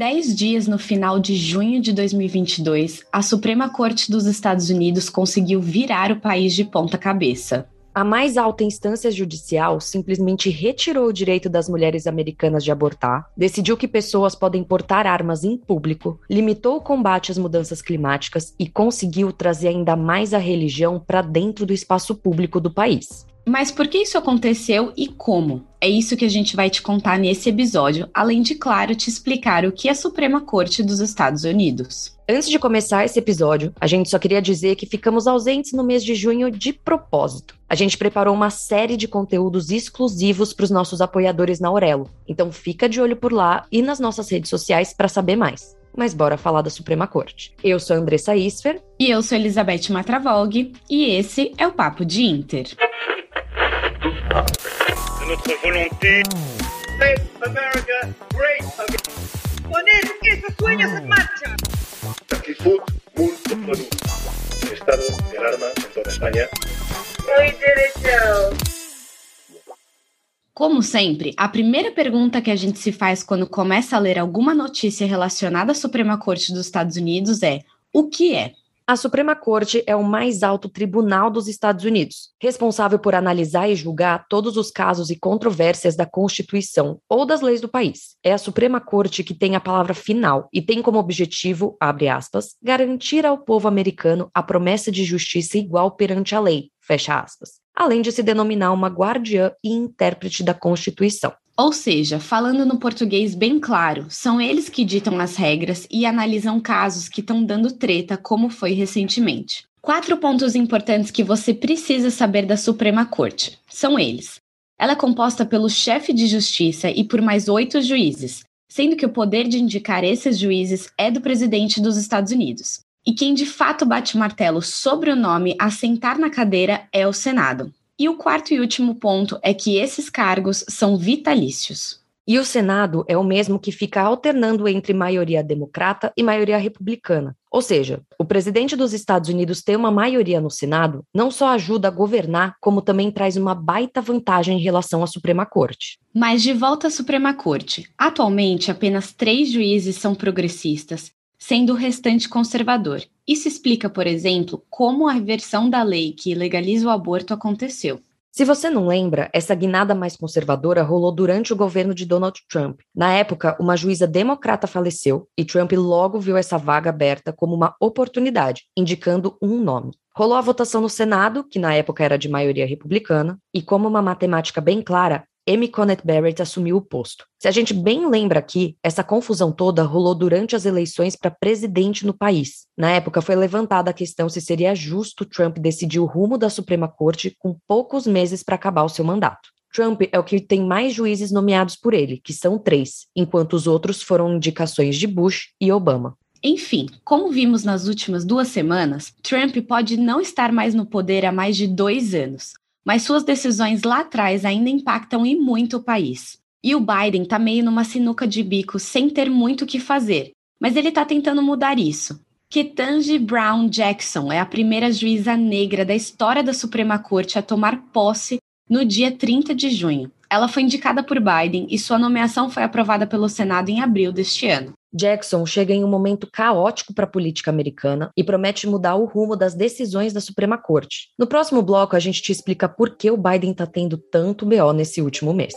10 dias no final de junho de 2022, a Suprema Corte dos Estados Unidos conseguiu virar o país de ponta cabeça. A mais alta instância judicial simplesmente retirou o direito das mulheres americanas de abortar, decidiu que pessoas podem portar armas em público, limitou o combate às mudanças climáticas e conseguiu trazer ainda mais a religião para dentro do espaço público do país. Mas por que isso aconteceu e como? É isso que a gente vai te contar nesse episódio, além de, claro, te explicar o que é a Suprema Corte dos Estados Unidos. Antes de começar esse episódio, a gente só queria dizer que ficamos ausentes no mês de junho de propósito. A gente preparou uma série de conteúdos exclusivos para os nossos apoiadores na Aurelo. Então fica de olho por lá e nas nossas redes sociais para saber mais. Mas bora falar da Suprema Corte. Eu sou a Andressa Isfer. E eu sou Elizabeth Matravolg. E esse é o Papo de Inter. De notre volonté. Make America great again. Él, ese sueño se marcha. Actitud produto. Estado de alarma en toda España. Muy derecho. Como sempre, a primeira pergunta que a gente se faz quando começa a ler alguma notícia relacionada à Suprema Corte dos Estados Unidos é: o que é? A Suprema Corte é o mais alto tribunal dos Estados Unidos, responsável por analisar e julgar todos os casos e controvérsias da Constituição ou das leis do país. É a Suprema Corte que tem a palavra final e tem como objetivo, abre aspas, garantir ao povo americano a promessa de justiça igual perante a lei, fecha aspas, além de se denominar uma guardiã e intérprete da Constituição. Ou seja, falando no português bem claro, são eles que ditam as regras e analisam casos que estão dando treta, como foi recentemente. Quatro pontos importantes que você precisa saber da Suprema Corte são eles. Ela é composta pelo chefe de justiça e por mais oito juízes, sendo que o poder de indicar esses juízes é do presidente dos Estados Unidos. E quem de fato bate martelo sobre o nome a sentar na cadeira é o Senado. E o quarto e último ponto é que esses cargos são vitalícios. E o Senado é o mesmo que fica alternando entre maioria democrata e maioria republicana. Ou seja, o presidente dos Estados Unidos ter uma maioria no Senado não só ajuda a governar, como também traz uma baita vantagem em relação à Suprema Corte. Mas de volta à Suprema Corte, atualmente apenas três juízes são progressistas sendo o restante conservador. Isso explica, por exemplo, como a versão da lei que legaliza o aborto aconteceu. Se você não lembra, essa guinada mais conservadora rolou durante o governo de Donald Trump. Na época, uma juíza democrata faleceu e Trump logo viu essa vaga aberta como uma oportunidade, indicando um nome. Rolou a votação no Senado, que na época era de maioria republicana, e como uma matemática bem clara, Amy Conant Barrett assumiu o posto. Se a gente bem lembra aqui, essa confusão toda rolou durante as eleições para presidente no país. Na época foi levantada a questão se seria justo Trump decidir o rumo da Suprema Corte com poucos meses para acabar o seu mandato. Trump é o que tem mais juízes nomeados por ele, que são três, enquanto os outros foram indicações de Bush e Obama. Enfim, como vimos nas últimas duas semanas, Trump pode não estar mais no poder há mais de dois anos, mas suas decisões lá atrás ainda impactam e muito o país. E o Biden está meio numa sinuca de bico sem ter muito o que fazer, mas ele está tentando mudar isso. Ketanji Brown Jackson é a primeira juíza negra da história da Suprema Corte a tomar posse no dia 30 de junho. Ela foi indicada por Biden e sua nomeação foi aprovada pelo Senado em abril deste ano. Jackson chega em um momento caótico para a política americana e promete mudar o rumo das decisões da Suprema Corte. No próximo bloco, a gente te explica por que o Biden está tendo tanto BO nesse último mês.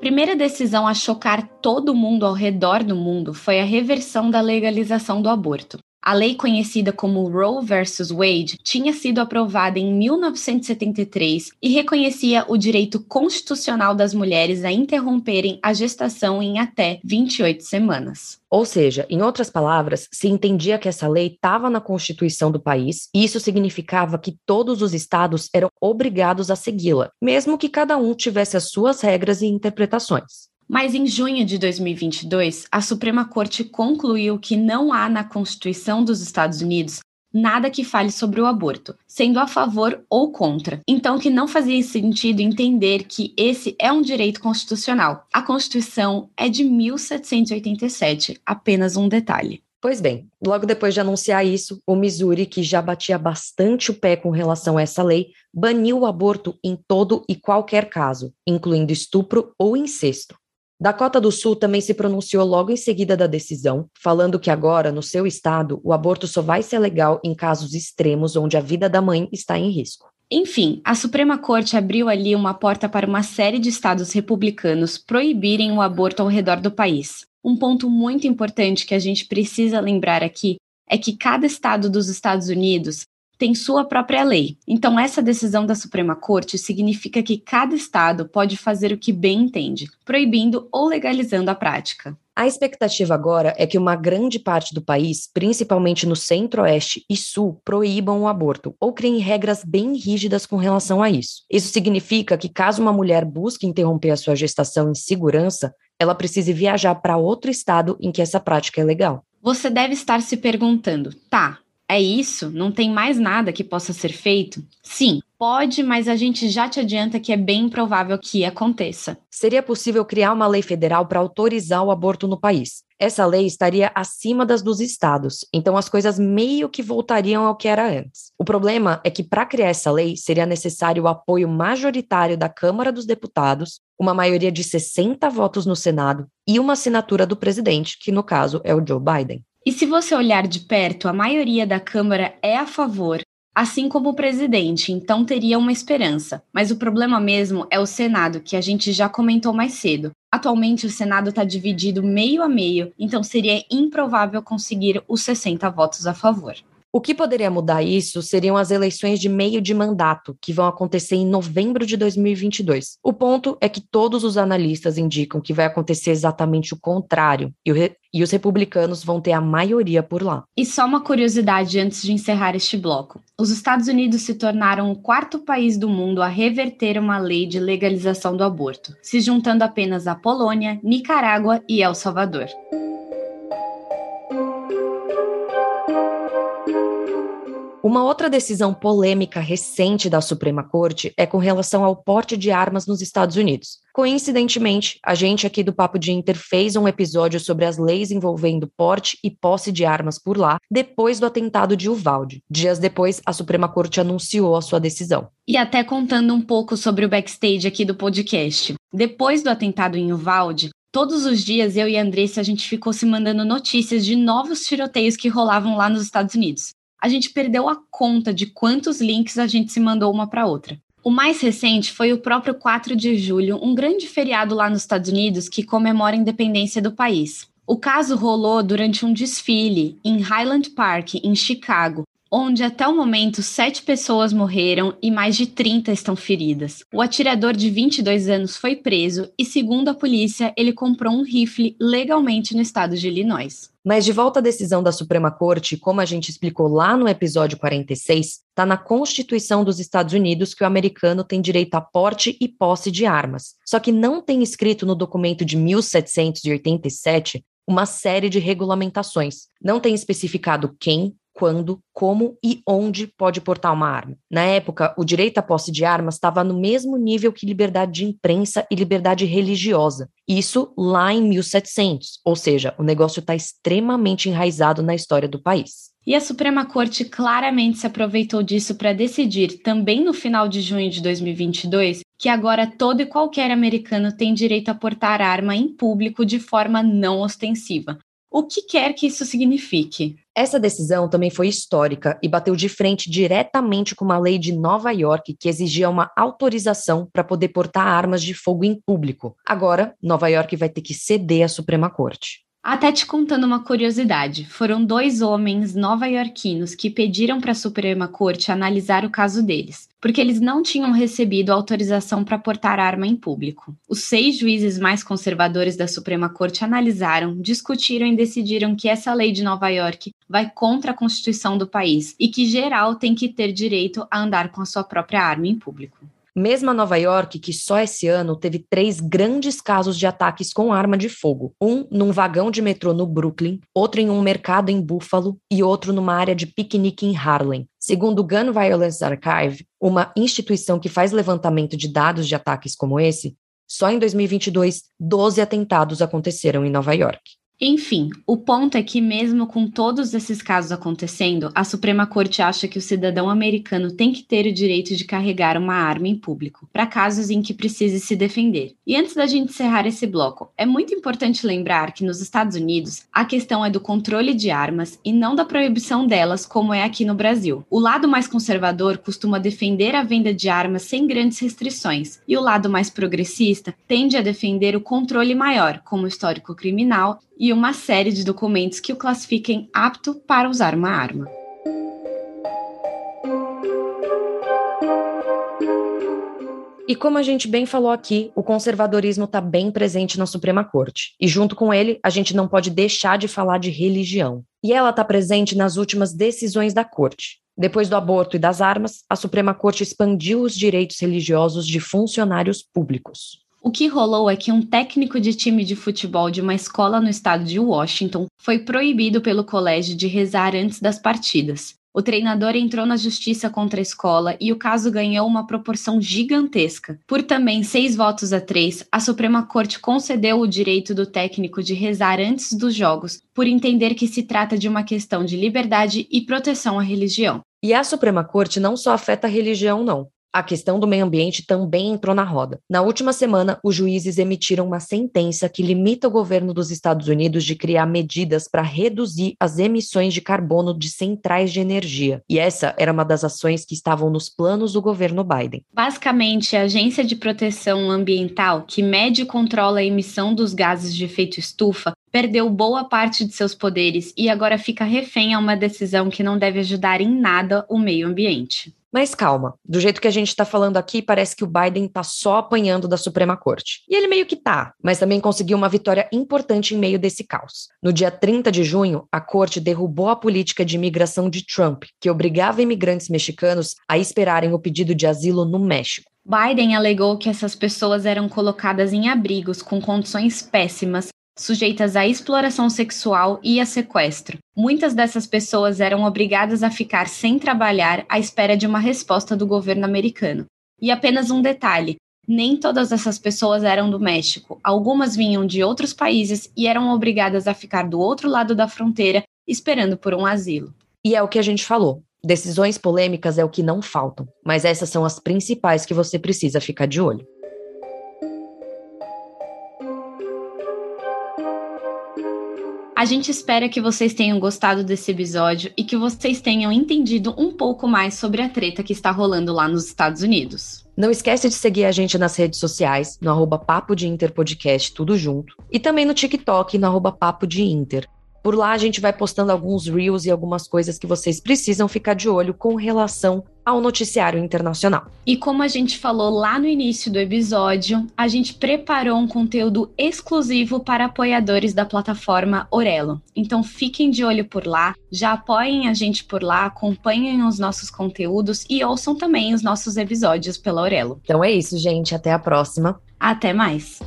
Primeira decisão a chocar todo mundo ao redor do mundo foi a reversão da legalização do aborto. A lei conhecida como Roe vs. Wade tinha sido aprovada em 1973 e reconhecia o direito constitucional das mulheres a interromperem a gestação em até 28 semanas. Ou seja, em outras palavras, se entendia que essa lei estava na Constituição do país e isso significava que todos os estados eram obrigados a segui-la, mesmo que cada um tivesse as suas regras e interpretações. Mas em junho de 2022, a Suprema Corte concluiu que não há na Constituição dos Estados Unidos nada que fale sobre o aborto, sendo a favor ou contra. Então, que não fazia sentido entender que esse é um direito constitucional. A Constituição é de 1787, apenas um detalhe. Pois bem, logo depois de anunciar isso, o Missouri, que já batia bastante o pé com relação a essa lei, baniu o aborto em todo e qualquer caso, incluindo estupro ou incesto. Dakota do Sul também se pronunciou logo em seguida da decisão, falando que agora, no seu estado, o aborto só vai ser legal em casos extremos onde a vida da mãe está em risco. Enfim, a Suprema Corte abriu ali uma porta para uma série de estados republicanos proibirem o aborto ao redor do país. Um ponto muito importante que a gente precisa lembrar aqui é que cada estado dos Estados Unidos tem sua própria lei. Então, essa decisão da Suprema Corte significa que cada estado pode fazer o que bem entende, proibindo ou legalizando a prática. A expectativa agora é que uma grande parte do país, principalmente no centro-oeste e sul, proíbam o aborto ou criem regras bem rígidas com relação a isso. Isso significa que, caso uma mulher busque interromper a sua gestação em segurança, ela precise viajar para outro estado em que essa prática é legal. Você deve estar se perguntando, tá, é isso? Não tem mais nada que possa ser feito? Sim, pode, mas a gente já te adianta que é bem provável que aconteça. Seria possível criar uma lei federal para autorizar o aborto no país. Essa lei estaria acima das dos estados, então as coisas meio que voltariam ao que era antes. O problema é que para criar essa lei seria necessário o apoio majoritário da Câmara dos Deputados, uma maioria de 60 votos no Senado e uma assinatura do presidente, que no caso é o Joe Biden. E se você olhar de perto, a maioria da Câmara é a favor, assim como o presidente, então teria uma esperança. Mas o problema mesmo é o Senado, que a gente já comentou mais cedo. Atualmente o Senado está dividido meio a meio, então seria improvável conseguir os 60 votos a favor. O que poderia mudar isso seriam as eleições de meio de mandato, que vão acontecer em novembro de 2022. O ponto é que todos os analistas indicam que vai acontecer exatamente o contrário, e, o e os republicanos vão ter a maioria por lá. E só uma curiosidade antes de encerrar este bloco: os Estados Unidos se tornaram o quarto país do mundo a reverter uma lei de legalização do aborto, se juntando apenas a Polônia, Nicarágua e El Salvador. Uma outra decisão polêmica recente da Suprema Corte é com relação ao porte de armas nos Estados Unidos. Coincidentemente, a gente aqui do Papo de Inter fez um episódio sobre as leis envolvendo porte e posse de armas por lá, depois do atentado de Uvalde. Dias depois, a Suprema Corte anunciou a sua decisão. E até contando um pouco sobre o backstage aqui do podcast. Depois do atentado em Uvalde, Todos os dias, eu e a Andressa, a gente ficou se mandando notícias de novos tiroteios que rolavam lá nos Estados Unidos a gente perdeu a conta de quantos links a gente se mandou uma para outra. O mais recente foi o próprio 4 de julho, um grande feriado lá nos Estados Unidos que comemora a independência do país. O caso rolou durante um desfile em Highland Park, em Chicago, onde até o momento sete pessoas morreram e mais de 30 estão feridas. O atirador de 22 anos foi preso e, segundo a polícia, ele comprou um rifle legalmente no estado de Illinois. Mas de volta à decisão da Suprema Corte, como a gente explicou lá no episódio 46, está na Constituição dos Estados Unidos que o americano tem direito a porte e posse de armas. Só que não tem escrito no documento de 1787 uma série de regulamentações. Não tem especificado quem, quando, como e onde pode portar uma arma. Na época, o direito à posse de armas estava no mesmo nível que liberdade de imprensa e liberdade religiosa. Isso lá em 1700, ou seja, o negócio está extremamente enraizado na história do país. E a Suprema Corte claramente se aproveitou disso para decidir, também no final de junho de 2022, que agora todo e qualquer americano tem direito a portar arma em público de forma não ostensiva. O que quer que isso signifique? Essa decisão também foi histórica e bateu de frente diretamente com uma lei de Nova York que exigia uma autorização para poder portar armas de fogo em público. Agora, Nova York vai ter que ceder à Suprema Corte. Até te contando uma curiosidade: foram dois homens nova-iorquinos que pediram para a Suprema Corte analisar o caso deles, porque eles não tinham recebido autorização para portar arma em público. Os seis juízes mais conservadores da Suprema Corte analisaram, discutiram e decidiram que essa lei de Nova York vai contra a Constituição do país e que geral tem que ter direito a andar com a sua própria arma em público. Mesmo a Nova York, que só esse ano teve três grandes casos de ataques com arma de fogo: um num vagão de metrô no Brooklyn, outro em um mercado em Buffalo e outro numa área de piquenique em Harlem. Segundo o Gun Violence Archive, uma instituição que faz levantamento de dados de ataques como esse, só em 2022, 12 atentados aconteceram em Nova York. Enfim, o ponto é que, mesmo com todos esses casos acontecendo, a Suprema Corte acha que o cidadão americano tem que ter o direito de carregar uma arma em público, para casos em que precise se defender. E antes da gente encerrar esse bloco, é muito importante lembrar que nos Estados Unidos a questão é do controle de armas e não da proibição delas, como é aqui no Brasil. O lado mais conservador costuma defender a venda de armas sem grandes restrições, e o lado mais progressista tende a defender o controle maior, como histórico criminal e uma série de documentos que o classifiquem apto para usar uma arma. E como a gente bem falou aqui, o conservadorismo está bem presente na Suprema Corte. E junto com ele, a gente não pode deixar de falar de religião. E ela está presente nas últimas decisões da Corte. Depois do aborto e das armas, a Suprema Corte expandiu os direitos religiosos de funcionários públicos. O que rolou é que um técnico de time de futebol de uma escola no estado de Washington foi proibido pelo colégio de rezar antes das partidas. O treinador entrou na justiça contra a escola e o caso ganhou uma proporção gigantesca. Por também seis votos a três, a Suprema Corte concedeu o direito do técnico de rezar antes dos jogos, por entender que se trata de uma questão de liberdade e proteção à religião. E a Suprema Corte não só afeta a religião, não. A questão do meio ambiente também entrou na roda. Na última semana, os juízes emitiram uma sentença que limita o governo dos Estados Unidos de criar medidas para reduzir as emissões de carbono de centrais de energia. E essa era uma das ações que estavam nos planos do governo Biden. Basicamente, a Agência de Proteção Ambiental, que mede e controla a emissão dos gases de efeito estufa, perdeu boa parte de seus poderes e agora fica refém a uma decisão que não deve ajudar em nada o meio ambiente. Mas calma, do jeito que a gente está falando aqui, parece que o Biden está só apanhando da Suprema Corte. E ele meio que tá, mas também conseguiu uma vitória importante em meio desse caos. No dia 30 de junho, a corte derrubou a política de imigração de Trump, que obrigava imigrantes mexicanos a esperarem o pedido de asilo no México. Biden alegou que essas pessoas eram colocadas em abrigos com condições péssimas sujeitas à exploração sexual e a sequestro. Muitas dessas pessoas eram obrigadas a ficar sem trabalhar à espera de uma resposta do governo americano. E apenas um detalhe: nem todas essas pessoas eram do México. Algumas vinham de outros países e eram obrigadas a ficar do outro lado da fronteira esperando por um asilo. E é o que a gente falou. Decisões polêmicas é o que não faltam, mas essas são as principais que você precisa ficar de olho. A gente espera que vocês tenham gostado desse episódio e que vocês tenham entendido um pouco mais sobre a treta que está rolando lá nos Estados Unidos. Não esquece de seguir a gente nas redes sociais, no arroba Papo de Inter Podcast, tudo junto. E também no TikTok, no arroba Papo de Inter. Por lá a gente vai postando alguns reels e algumas coisas que vocês precisam ficar de olho com relação ao noticiário internacional. E como a gente falou lá no início do episódio, a gente preparou um conteúdo exclusivo para apoiadores da plataforma Orelo. Então fiquem de olho por lá, já apoiem a gente por lá, acompanhem os nossos conteúdos e ouçam também os nossos episódios pela Orelo. Então é isso, gente, até a próxima. Até mais.